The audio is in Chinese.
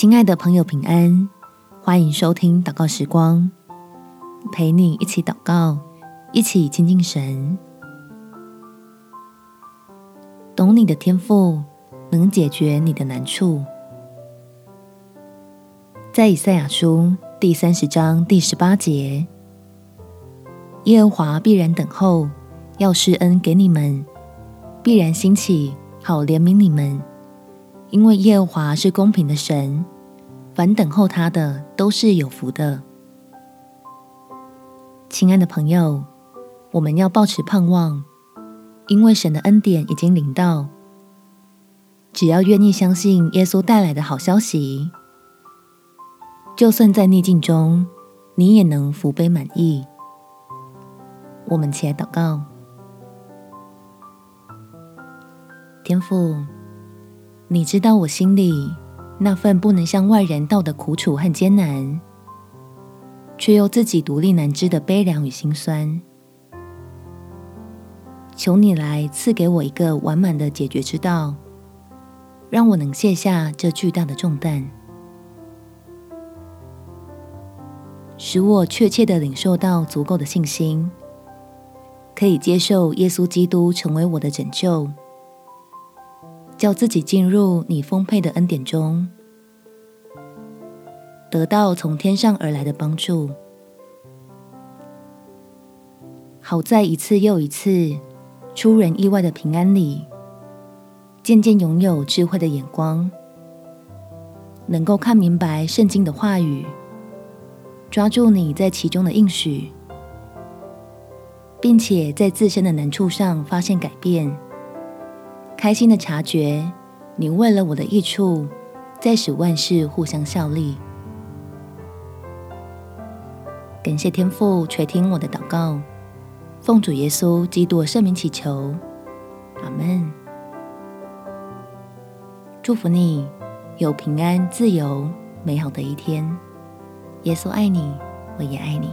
亲爱的朋友，平安！欢迎收听祷告时光，陪你一起祷告，一起亲近神。懂你的天赋能解决你的难处。在以赛亚书第三十章第十八节，耶和华必然等候，要施恩给你们，必然兴起，好怜悯你们。因为耶和华是公平的神，凡等候他的都是有福的。亲爱的朋友，我们要抱持盼望，因为神的恩典已经领到。只要愿意相信耶稣带来的好消息，就算在逆境中，你也能福杯满溢。我们起来祷告，天父。你知道我心里那份不能向外人道的苦楚和艰难，却又自己独立难支的悲凉与心酸。求你来赐给我一个完满的解决之道，让我能卸下这巨大的重担，使我确切的领受到足够的信心，可以接受耶稣基督成为我的拯救。叫自己进入你丰沛的恩典中，得到从天上而来的帮助，好在一次又一次出人意外的平安里，渐渐拥有智慧的眼光，能够看明白圣经的话语，抓住你在其中的应许，并且在自身的难处上发现改变。开心的察觉，你为了我的益处，在使万事互相效力。感谢天父垂听我的祷告，奉主耶稣基督圣名祈求，阿门。祝福你有平安、自由、美好的一天。耶稣爱你，我也爱你。